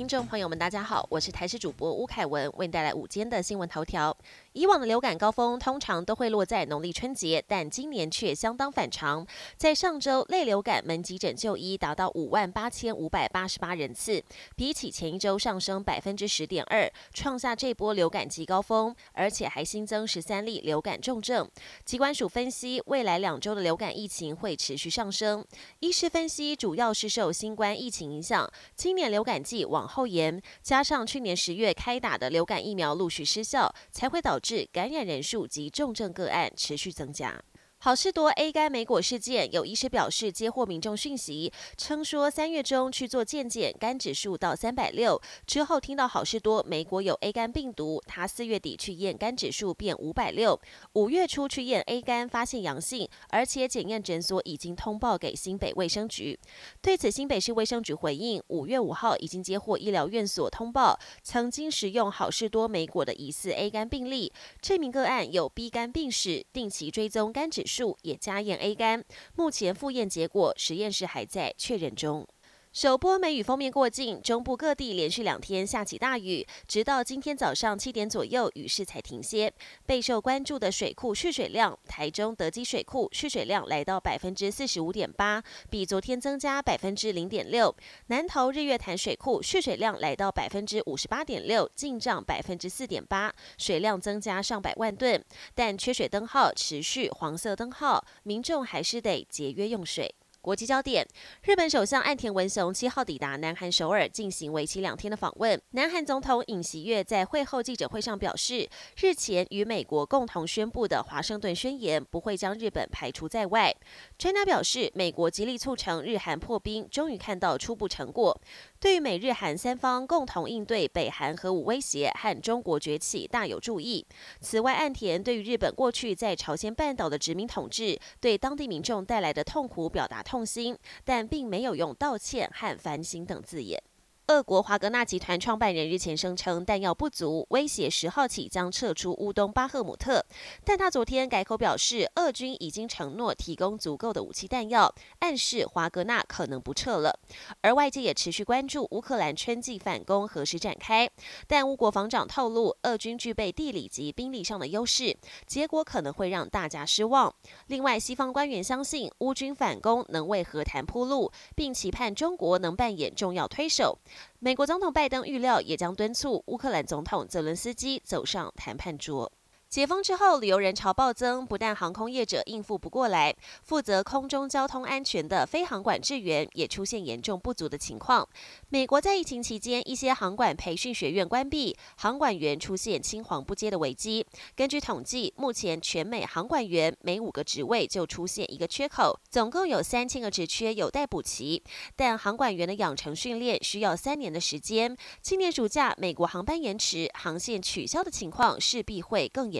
听众朋友们，大家好，我是台视主播吴凯文，为您带来午间的新闻头条。以往的流感高峰通常都会落在农历春节，但今年却相当反常。在上周，类流感门急诊就医达到五万八千五百八十八人次，比起前一周上升百分之十点二，创下这波流感极高峰，而且还新增十三例流感重症。疾管署分析，未来两周的流感疫情会持续上升。医师分析，主要是受新冠疫情影响，今年流感季往后延，加上去年十月开打的流感疫苗陆续失效，才会导致感染人数及重症个案持续增加。好事多 A 肝莓果事件，有医师表示接获民众讯息，称说三月中去做健检，肝指数到三百六，之后听到好事多莓果有 A 肝病毒，他四月底去验肝指数变五百六，五月初去验 A 肝发现阳性，而且检验诊所已经通报给新北卫生局。对此，新北市卫生局回应，五月五号已经接获医疗院所通报，曾经食用好事多莓果的疑似 A 肝病例，这名个案有 B 肝病史，定期追踪肝指。数也加验 A 肝，目前复验结果实验室还在确认中。首波梅雨封面过境，中部各地连续两天下起大雨，直到今天早上七点左右，雨势才停歇。备受关注的水库蓄水量，台中德基水库蓄水量来到百分之四十五点八，比昨天增加百分之零点六。南投日月潭水库蓄水量来到百分之五十八点六，进账百分之四点八，水量增加上百万吨，但缺水灯号持续黄色灯号，民众还是得节约用水。国际焦点：日本首相岸田文雄七号抵达南韩首尔，进行为期两天的访问。南韩总统尹锡悦在会后记者会上表示，日前与美国共同宣布的华盛顿宣言不会将日本排除在外。专家表示，美国极力促成日韩破冰，终于看到初步成果。对于美日韩三方共同应对北韩核武威胁和中国崛起大有注意。此外，岸田对于日本过去在朝鲜半岛的殖民统治对当地民众带来的痛苦表达痛心，但并没有用道歉和反省等字眼。俄国华格纳集团创办人日前声称弹药不足，威胁十号起将撤出乌东巴赫姆特。但他昨天改口表示，俄军已经承诺提供足够的武器弹药，暗示华格纳可能不撤了。而外界也持续关注乌克兰春季反攻何时展开。但乌国防长透露，俄军具备地理及兵力上的优势，结果可能会让大家失望。另外，西方官员相信乌军反攻能为和谈铺路，并期盼中国能扮演重要推手。美国总统拜登预料也将敦促乌克兰总统泽伦斯基走上谈判桌。解封之后，旅游人潮暴增，不但航空业者应付不过来，负责空中交通安全的飞航管制员也出现严重不足的情况。美国在疫情期间，一些航管培训学院关闭，航管员出现青黄不接的危机。根据统计，目前全美航管员每五个职位就出现一个缺口，总共有三千个职缺有待补齐。但航管员的养成训练需要三年的时间，今年暑假美国航班延迟、航线取消的情况势必会更严。